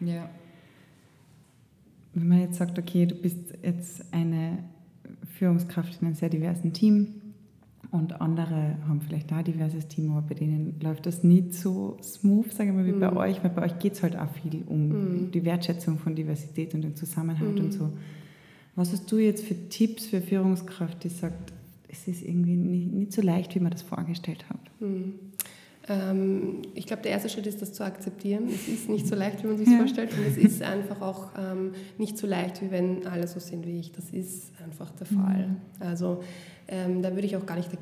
ja. ja wenn man jetzt sagt, okay, du bist jetzt eine Führungskraft in einem sehr diversen Team und andere haben vielleicht da ein diverses Team, aber bei denen läuft das nicht so smooth, sage ich mal, wie mhm. bei euch, weil bei euch geht es halt auch viel um mhm. die Wertschätzung von Diversität und den Zusammenhalt mhm. und so. Was hast du jetzt für Tipps für Führungskraft, die sagt, es ist irgendwie nicht, nicht so leicht, wie man das vorgestellt hat? Mhm. Ähm, ich glaube, der erste Schritt ist, das zu akzeptieren. Es ist nicht so leicht, wie man sich ja. vorstellt. Und es ist einfach auch ähm, nicht so leicht, wie wenn alle so sind wie ich. Das ist einfach der Fall. Mhm. Also ähm, da würde ich auch gar nicht, da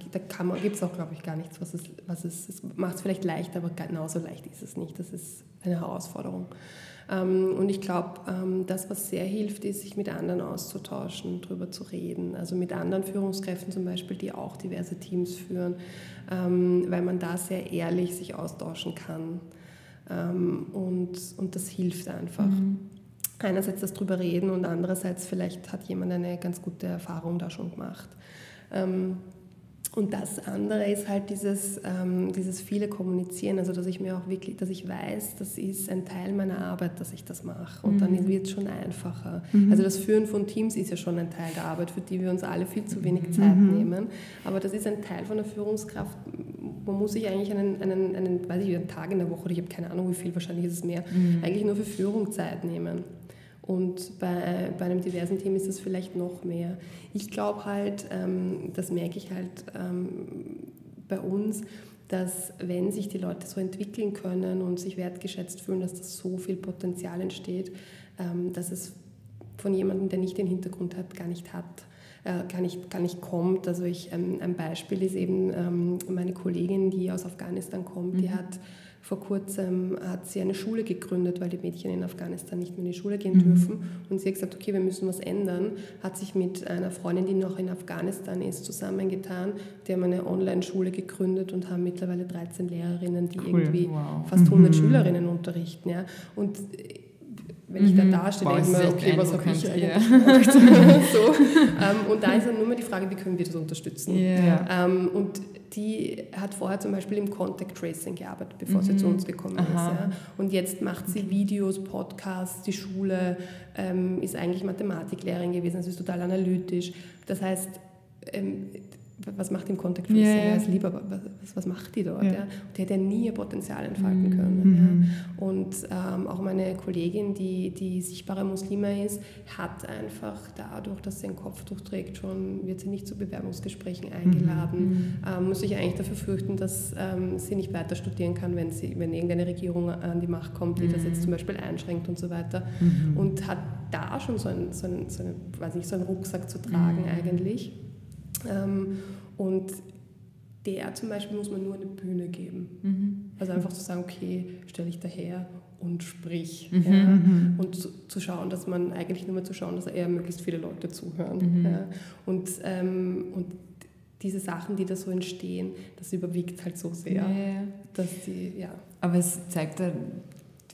gibt es auch, glaube ich, gar nichts, was es, was es, es macht es vielleicht leicht, aber genauso leicht ist es nicht. Das ist eine Herausforderung. Ähm, und ich glaube, ähm, das, was sehr hilft, ist, sich mit anderen auszutauschen, darüber zu reden. Also mit anderen Führungskräften zum Beispiel, die auch diverse Teams führen, ähm, weil man da sehr ehrlich sich austauschen kann. Und, und das hilft einfach. Mhm. Einerseits das drüber reden und andererseits vielleicht hat jemand eine ganz gute Erfahrung da schon gemacht. Und das andere ist halt dieses, ähm, dieses viele Kommunizieren, also dass ich mir auch wirklich, dass ich weiß, das ist ein Teil meiner Arbeit, dass ich das mache. Und mhm. dann wird es schon einfacher. Mhm. Also das Führen von Teams ist ja schon ein Teil der Arbeit, für die wir uns alle viel zu wenig Zeit mhm. nehmen. Aber das ist ein Teil von der Führungskraft. Man muss sich eigentlich einen, einen, einen, weiß ich, einen Tag in der Woche, oder ich habe keine Ahnung wie viel, wahrscheinlich ist es mehr, mhm. eigentlich nur für Führung Zeit nehmen. Und bei, bei einem diversen Team ist es vielleicht noch mehr. Ich glaube halt, ähm, das merke ich halt ähm, bei uns, dass wenn sich die Leute so entwickeln können und sich wertgeschätzt fühlen, dass das so viel Potenzial entsteht, ähm, dass es von jemandem, der nicht den Hintergrund hat, gar nicht hat. Äh, gar, nicht, gar nicht kommt. Also ich, ähm, ein Beispiel ist eben ähm, meine Kollegin, die aus Afghanistan kommt, mhm. die hat vor kurzem hat sie eine Schule gegründet, weil die Mädchen in Afghanistan nicht mehr in die Schule gehen mhm. dürfen. Und sie hat gesagt, okay, wir müssen was ändern. Hat sich mit einer Freundin, die noch in Afghanistan ist, zusammengetan. Die haben eine Online-Schule gegründet und haben mittlerweile 13 Lehrerinnen, die cool. irgendwie wow. fast 100 mhm. Schülerinnen unterrichten. Ja. Und wenn ich mhm. da dastehe, denke ich mir, okay, was habe ich eigentlich gemacht? [LAUGHS] [LAUGHS] so. ähm, und da [LAUGHS] ist dann nur mal die Frage, wie können wir das unterstützen? Yeah. Ähm, und die hat vorher zum Beispiel im Contact Tracing gearbeitet, bevor mhm. sie zu uns gekommen Aha. ist. Ja. Und jetzt macht sie Videos, Podcasts, die Schule ähm, ist eigentlich Mathematiklehrerin gewesen, also ist total analytisch. Das heißt, ähm, was macht im Contact Tracing? Yeah. Ja, ist lieber, was, was macht die dort? Ja. ja? Die hätte ja nie ihr Potenzial entfalten mhm. können. Mhm. Ja? Und ähm, auch meine Kollegin, die, die sichtbare Muslime ist, hat einfach dadurch, dass sie ein Kopftuch trägt, schon, wird sie nicht zu Bewerbungsgesprächen eingeladen, mhm. ähm, muss sich eigentlich dafür fürchten, dass ähm, sie nicht weiter studieren kann, wenn, sie, wenn irgendeine Regierung an die Macht kommt, die das jetzt mhm. zum Beispiel einschränkt und so weiter. Mhm. Und hat da schon so einen, so einen, so einen, weiß nicht, so einen Rucksack zu tragen mhm. eigentlich. Ähm, und der zum Beispiel muss man nur eine Bühne geben. Mhm. Also einfach zu sagen, okay, stelle ich daher und sprich. Mhm. Ja? Mhm. Und zu, zu, schauen, dass man eigentlich nur mal zu schauen, dass eher möglichst viele Leute zuhören. Mhm. Ja? Und, ähm, und diese Sachen, die da so entstehen, das überwiegt halt so sehr, ja. dass die, ja. Aber es zeigt ja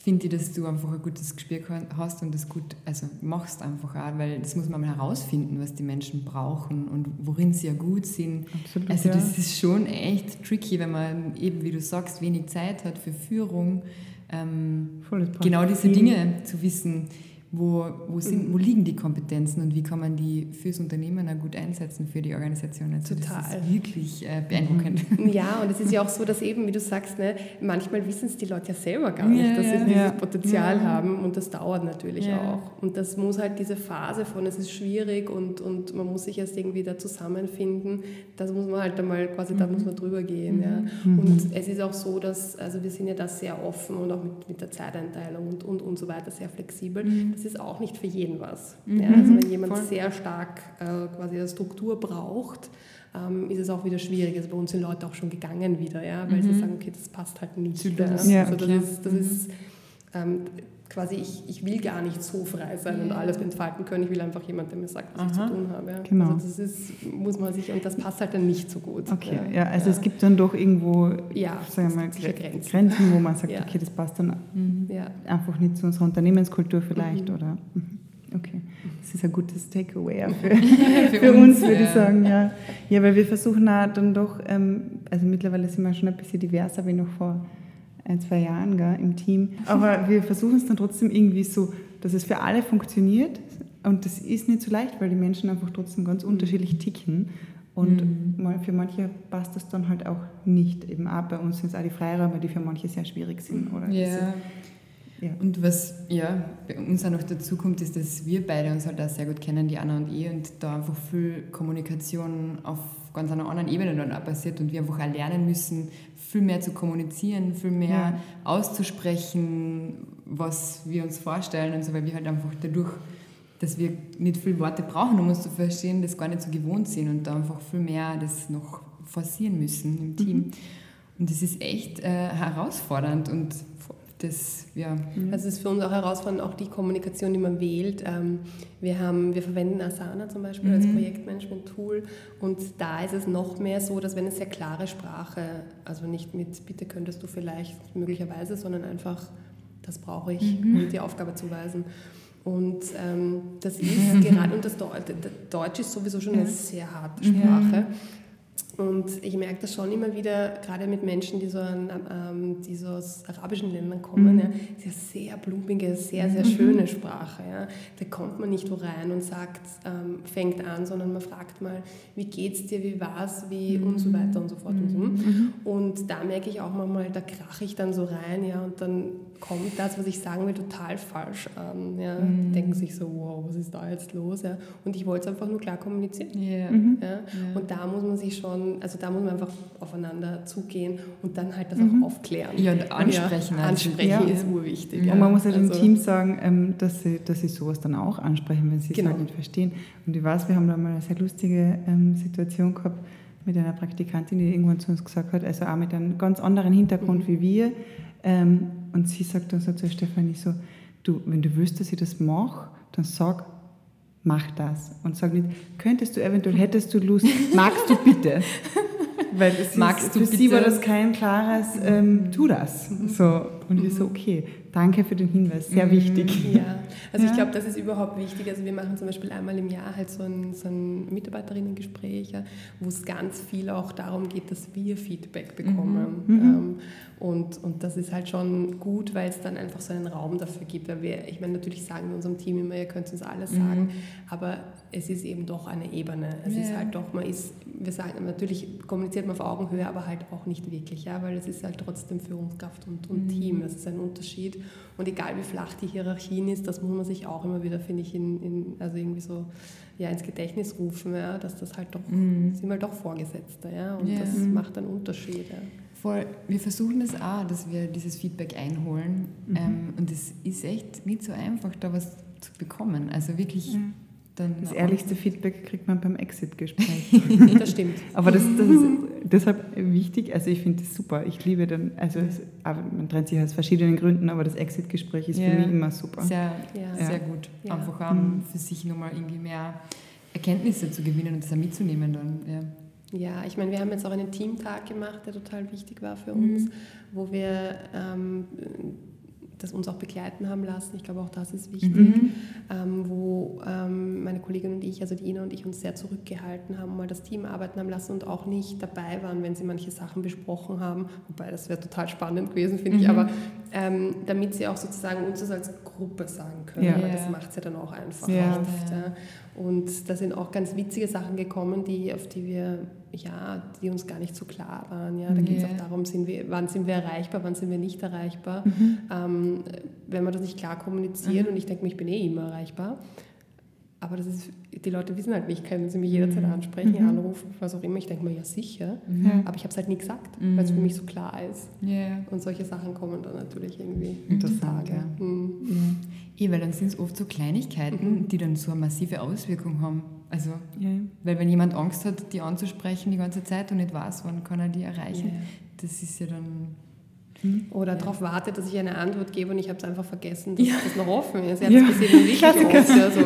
finde ich, dass du einfach ein gutes Gespür hast und das gut also machst einfach auch, weil das muss man mal herausfinden, was die Menschen brauchen und worin sie ja gut sind. Absolut, also das ja. ist schon echt tricky, wenn man eben, wie du sagst, wenig Zeit hat für Führung. Ähm, genau diese Dinge zu wissen wo, wo, sind, wo liegen die Kompetenzen und wie kann man die fürs Unternehmen auch gut einsetzen, für die Organisation? Also Total. Das ist wirklich äh, beeindruckend. Mhm. Ja, und es ist ja auch so, dass [LAUGHS] eben, wie du sagst, ne, manchmal wissen es die Leute ja selber gar nicht, ja, dass sie ja. dieses Potenzial ja. haben und das dauert natürlich auch. Und das muss halt diese Phase von, es ist schwierig und, und man muss sich erst irgendwie da zusammenfinden, das muss man halt einmal quasi, mhm. da muss man drüber gehen. Ja. Mhm. Und es ist auch so, dass, also wir sind ja da sehr offen und auch mit, mit der Zeiteinteilung und, und, und so weiter sehr flexibel. Das ist auch nicht für jeden was. Mhm. Ja, also wenn jemand Voll. sehr stark äh, quasi eine Struktur braucht, ähm, ist es auch wieder schwierig. Also bei uns sind Leute auch schon gegangen wieder, ja, weil mhm. sie sagen, okay, das passt halt nicht. Ja. Also das ist, das mhm. ist ähm, quasi, ich, ich will gar nicht so frei sein und alles entfalten können. Ich will einfach jemanden, der mir sagt, was Aha. ich zu tun habe. Ja. Genau. Also das ist, muss man sich, und das passt halt dann nicht so gut. Okay, ja, ja also es gibt dann doch irgendwo ja, sagen wir mal, Grenzen. Grenzen. wo man sagt, okay, das passt dann mhm. einfach nicht zu unserer Unternehmenskultur vielleicht. Mhm. Oder, mhm. okay, das ist ein gutes Takeaway [LAUGHS] für, für, [LAUGHS] für, uns, würde ich sagen. Ja. ja, weil wir versuchen auch dann doch, ähm, also mittlerweile sind wir schon ein bisschen diverser wie noch vor ein, zwei Jahren gell, im Team. Aber wir versuchen es dann trotzdem irgendwie so, dass es für alle funktioniert. Und das ist nicht so leicht, weil die Menschen einfach trotzdem ganz mhm. unterschiedlich ticken. Und mhm. für manche passt das dann halt auch nicht. Eben auch bei uns sind es auch die Freiräume, die für manche sehr schwierig sind. Oder ja. ja. Und was ja, bei uns auch noch dazu kommt, ist, dass wir beide uns halt auch sehr gut kennen, die Anna und ich, und da einfach viel Kommunikation auf ganz einer anderen Ebene dann auch passiert und wir einfach auch lernen müssen, viel mehr zu kommunizieren, viel mehr ja. auszusprechen, was wir uns vorstellen und so, weil wir halt einfach dadurch, dass wir nicht viel Worte brauchen, um uns zu verstehen, das gar nicht so gewohnt sind und da einfach viel mehr das noch forcieren müssen im Team. Mhm. Und das ist echt äh, herausfordernd und das, ja. Mhm. Also es ist für uns auch herausfordernd, auch die Kommunikation, die man wählt. Ähm, wir, haben, wir verwenden Asana zum Beispiel mhm. als Projektmanagement-Tool und da ist es noch mehr so, dass wenn es sehr klare Sprache, also nicht mit bitte könntest du vielleicht möglicherweise, sondern einfach das brauche ich, mhm. um die Aufgabe zu weisen. Und ähm, das [LAUGHS] ist gerade, und das Deutsch ist sowieso schon eine sehr harte Sprache. Und ich merke das schon immer wieder, gerade mit Menschen, die so, an, ähm, die so aus arabischen Ländern kommen, mhm. ja, ist ja sehr blumige, sehr, sehr mhm. schöne Sprache. Ja. Da kommt man nicht wo rein und sagt, ähm, fängt an, sondern man fragt mal, wie geht's dir, wie war's, wie mhm. und so weiter und so fort. Und, so. Mhm. und da merke ich auch manchmal, da krache ich dann so rein, ja, und dann kommt das, was ich sagen will, total falsch an. Ja. Die denken sich so, wow, was ist da jetzt los? Ja. Und ich wollte es einfach nur klar kommunizieren. Yeah. Ja. Und da muss man sich schon also da muss man einfach aufeinander zugehen und dann halt das mhm. auch aufklären. Ja, und ansprechen. Ja, ansprechen ja. ist urwichtig. Und man muss halt also, dem Team sagen, ähm, dass, sie, dass sie sowas dann auch ansprechen, wenn sie es genau. halt nicht verstehen. Und ich weiß, wir haben da mal eine sehr lustige ähm, Situation gehabt mit einer Praktikantin, die irgendwann zu uns gesagt hat, also auch mit einem ganz anderen Hintergrund mhm. wie wir. Ähm, und sie sagt dann so zu Stefanie so, du, wenn du willst, dass ich das mache, dann sag, mach das. Und sag nicht, könntest du eventuell, hättest du Lust, magst du bitte? [LAUGHS] Weil es Magst ist, du für bitte? sie war das kein klares, ähm, tu das. So. Und ich so, okay, danke für den Hinweis, sehr mhm. wichtig. Ja, also ja. ich glaube, das ist überhaupt wichtig. Also wir machen zum Beispiel einmal im Jahr halt so ein, so ein Mitarbeiterinnengespräch, ja, wo es ganz viel auch darum geht, dass wir Feedback bekommen. Mhm. mhm. Ähm, und, und das ist halt schon gut, weil es dann einfach so einen Raum dafür gibt. Weil wir, ich meine, natürlich sagen wir unserem Team immer, ihr könnt uns alles mhm. sagen, aber es ist eben doch eine Ebene. Es ja. ist halt doch, man ist, wir sagen, natürlich kommuniziert man auf Augenhöhe, aber halt auch nicht wirklich, ja, weil es ist halt trotzdem Führungskraft und, und mhm. Team, das ist ein Unterschied. Und egal wie flach die Hierarchien ist, das muss man sich auch immer wieder, finde ich, in, in, also irgendwie so ja, ins Gedächtnis rufen, ja, dass das halt doch, mhm. sind halt doch Vorgesetzte, ja, und ja. das macht einen Unterschied. Ja. Voll. Wir versuchen das auch, dass wir dieses Feedback einholen. Mhm. Ähm, und es ist echt nicht so einfach, da was zu bekommen. Also wirklich. Mhm dann das ehrlichste Feedback kriegt man beim Exit-Gespräch. [LAUGHS] das stimmt. Aber das, das ist [LAUGHS] deshalb wichtig. Also ich finde das super. Ich liebe dann, also es, man trennt sich aus verschiedenen Gründen, aber das Exit-Gespräch ist ja. für mich immer super. Sehr, ja. sehr gut. Ja. Einfach um, mhm. für sich nochmal irgendwie mehr Erkenntnisse zu gewinnen und das auch mitzunehmen dann. Ja. Ja, ich meine, wir haben jetzt auch einen Teamtag gemacht, der total wichtig war für uns, mhm. wo wir ähm, das uns auch begleiten haben lassen. Ich glaube, auch das ist wichtig, mhm. ähm, wo ähm, meine Kollegin und ich, also die Ina und ich, uns sehr zurückgehalten haben, mal das Team arbeiten haben lassen und auch nicht dabei waren, wenn sie manche Sachen besprochen haben. Wobei das wäre total spannend gewesen, finde mhm. ich, aber ähm, damit sie auch sozusagen uns das als Gruppe sagen können, ja. weil das macht es ja dann auch einfach ja. oft. Ja. Und da sind auch ganz witzige Sachen gekommen, die, auf die wir, ja, die uns gar nicht so klar waren. Ja, da geht es auch darum, sind wir, wann sind wir erreichbar, wann sind wir nicht erreichbar. Mhm. Ähm, wenn man das nicht klar kommuniziert mhm. und ich denke mir, ich bin eh immer erreichbar, aber das ist, die Leute wissen halt nicht, können sie mich jederzeit mhm. ansprechen, mhm. anrufen, was auch immer. Ich denke mir, ja sicher, mhm. aber ich habe es halt nie gesagt, mhm. weil es für mich so klar ist. Yeah. Und solche Sachen kommen dann natürlich irgendwie Interessant, ja. Mhm. ja. weil dann sind es oft so Kleinigkeiten, mhm. die dann so eine massive Auswirkung haben. Also, ja. weil wenn jemand Angst hat, die anzusprechen die ganze Zeit und nicht weiß, wann kann er die erreichen, yeah. das ist ja dann oder ja. darauf wartet, dass ich eine Antwort gebe und ich habe es einfach vergessen, dass ja. das noch offen ist. Er hat es ja. gesehen, wirklich oft. Ja,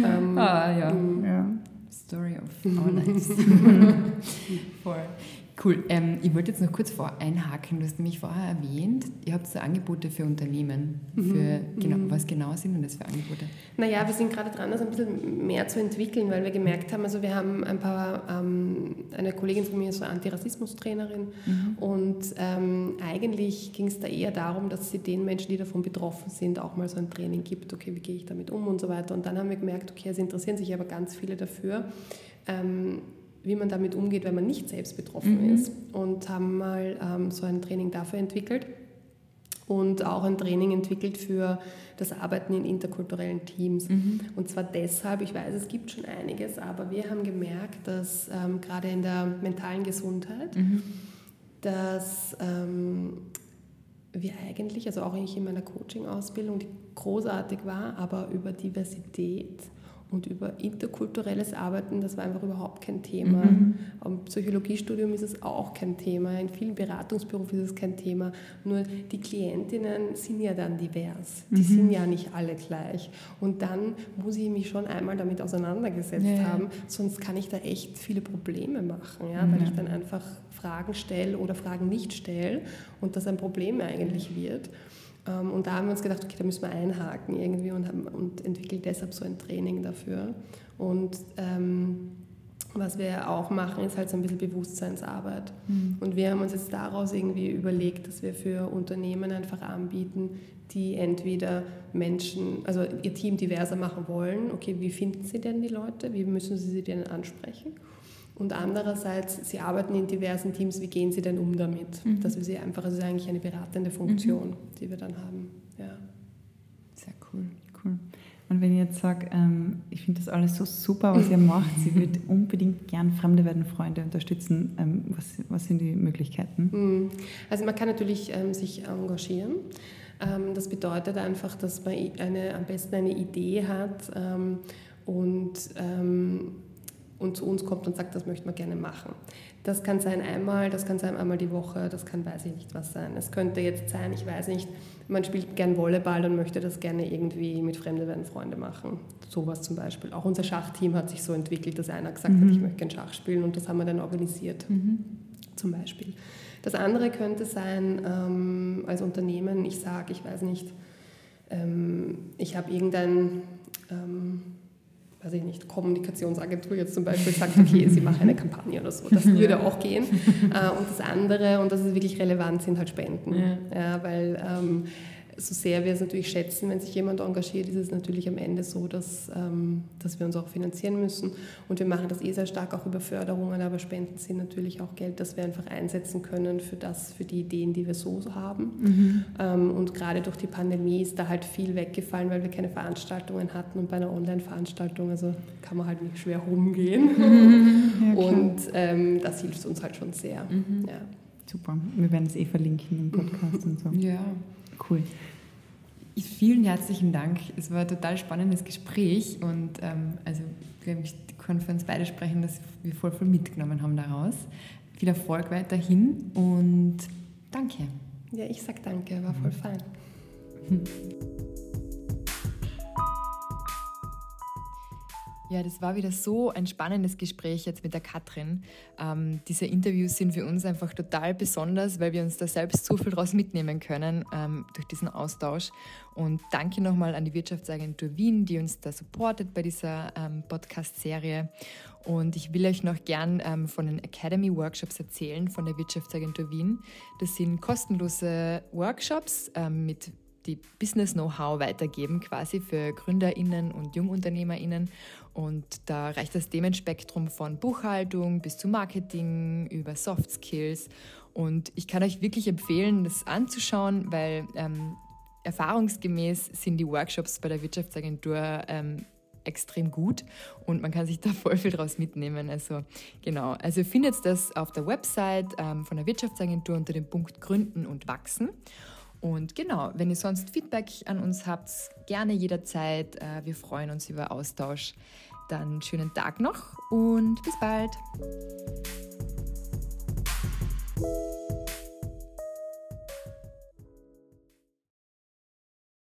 so. Ähm, ah, ja. ja. Story of our lives. [LAUGHS] Voll. Cool. Ähm, ich wollte jetzt noch kurz vor einhaken. Du hast nämlich vorher erwähnt, ihr habt so Angebote für Unternehmen. Für, mhm. genau, mhm. Was genau sind denn das für Angebote? Naja, wir sind gerade dran, das ein bisschen mehr zu entwickeln, weil wir gemerkt haben, also wir haben ein paar, ähm, eine Kollegin von mir ist so Antirassismus-Trainerin mhm. und ähm, eigentlich ging es da eher darum, dass sie den Menschen, die davon betroffen sind, auch mal so ein Training gibt, okay, wie gehe ich damit um und so weiter. Und dann haben wir gemerkt, okay, es interessieren sich aber ganz viele dafür. Wie man damit umgeht, wenn man nicht selbst betroffen mhm. ist. Und haben mal ähm, so ein Training dafür entwickelt und auch ein Training entwickelt für das Arbeiten in interkulturellen Teams. Mhm. Und zwar deshalb, ich weiß, es gibt schon einiges, aber wir haben gemerkt, dass ähm, gerade in der mentalen Gesundheit, mhm. dass ähm, wir eigentlich, also auch ich in meiner Coaching-Ausbildung, die großartig war, aber über Diversität und über interkulturelles Arbeiten, das war einfach überhaupt kein Thema. Mhm. Im Psychologiestudium ist es auch kein Thema, in vielen Beratungsberufen ist es kein Thema. Nur die Klientinnen sind ja dann divers, die mhm. sind ja nicht alle gleich. Und dann muss ich mich schon einmal damit auseinandergesetzt ja. haben, sonst kann ich da echt viele Probleme machen, ja? weil mhm. ich dann einfach Fragen stelle oder Fragen nicht stelle und das ein Problem eigentlich wird. Ähm, und da haben wir uns gedacht, okay, da müssen wir einhaken irgendwie und, haben, und entwickeln deshalb so ein Training dafür. Und ähm, was wir auch machen, ist halt so ein bisschen Bewusstseinsarbeit. Mhm. Und wir haben uns jetzt daraus irgendwie überlegt, dass wir für Unternehmen einfach anbieten, die entweder Menschen, also ihr Team diverser machen wollen. Okay, wie finden sie denn die Leute? Wie müssen sie sie denn ansprechen? Und andererseits, Sie arbeiten in diversen Teams, wie gehen Sie denn um damit? Mhm. Dass wir Sie einfach, also ist eigentlich eine beratende Funktion, mhm. die wir dann haben. Ja. Sehr cool, cool. Und wenn ich jetzt sage, ähm, ich finde das alles so super, was ihr macht, sie würde [LAUGHS] unbedingt gern Fremde werden Freunde unterstützen, ähm, was, was sind die Möglichkeiten? Mhm. Also man kann natürlich ähm, sich engagieren. Ähm, das bedeutet einfach, dass man eine, am besten eine Idee hat ähm, und ähm, und zu uns kommt und sagt, das möchte man gerne machen. Das kann sein einmal, das kann sein einmal die Woche, das kann weiß ich nicht was sein. Es könnte jetzt sein, ich weiß nicht, man spielt gern Volleyball und möchte das gerne irgendwie mit Fremde werden Freunde machen. Sowas zum Beispiel. Auch unser Schachteam hat sich so entwickelt, dass einer gesagt mhm. hat, ich möchte gerne Schach spielen und das haben wir dann organisiert. Mhm. Zum Beispiel. Das andere könnte sein, ähm, als Unternehmen, ich sage, ich weiß nicht, ähm, ich habe irgendein... Ähm, weiß ich nicht, Kommunikationsagentur jetzt zum Beispiel sagt, okay, sie machen eine Kampagne oder so. Das [LAUGHS] würde auch gehen. Äh, und das andere, und das ist wirklich relevant, sind halt Spenden. Ja. Ja, weil ähm, so sehr wir es natürlich schätzen, wenn sich jemand engagiert, ist es natürlich am Ende so, dass, ähm, dass wir uns auch finanzieren müssen. Und wir machen das eh sehr stark auch über Förderungen, aber Spenden sind natürlich auch Geld, das wir einfach einsetzen können für das, für die Ideen, die wir so haben. Mhm. Ähm, und gerade durch die Pandemie ist da halt viel weggefallen, weil wir keine Veranstaltungen hatten und bei einer Online-Veranstaltung, also kann man halt nicht schwer rumgehen. Mhm. [LAUGHS] Ja, und ähm, das hilft uns halt schon sehr. Mhm. Ja. Super. Wir werden es eh verlinken im Podcast und so. Ja. Cool. Vielen herzlichen Dank. Es war ein total spannendes Gespräch und ähm, also ich kann für uns beide sprechen, dass wir voll viel mitgenommen haben daraus. Viel Erfolg weiterhin und danke. Ja, ich sag danke, war voll fein. [LAUGHS] Ja, das war wieder so ein spannendes Gespräch jetzt mit der Katrin. Ähm, diese Interviews sind für uns einfach total besonders, weil wir uns da selbst so viel draus mitnehmen können ähm, durch diesen Austausch. Und danke nochmal an die Wirtschaftsagentur Wien, die uns da supportet bei dieser ähm, Podcast-Serie. Und ich will euch noch gern ähm, von den Academy Workshops erzählen von der Wirtschaftsagentur Wien. Das sind kostenlose Workshops ähm, mit die Business-Know-how weitergeben, quasi für GründerInnen und JungunternehmerInnen. Und da reicht das Themenspektrum von Buchhaltung bis zu Marketing über Soft Skills. Und ich kann euch wirklich empfehlen, das anzuschauen, weil ähm, erfahrungsgemäß sind die Workshops bei der Wirtschaftsagentur ähm, extrem gut und man kann sich da [LAUGHS] voll viel draus mitnehmen. Also genau, also findet das auf der Website ähm, von der Wirtschaftsagentur unter dem Punkt Gründen und Wachsen. Und genau, wenn ihr sonst Feedback an uns habt, gerne jederzeit. Äh, wir freuen uns über Austausch. Dann schönen Tag noch und bis bald.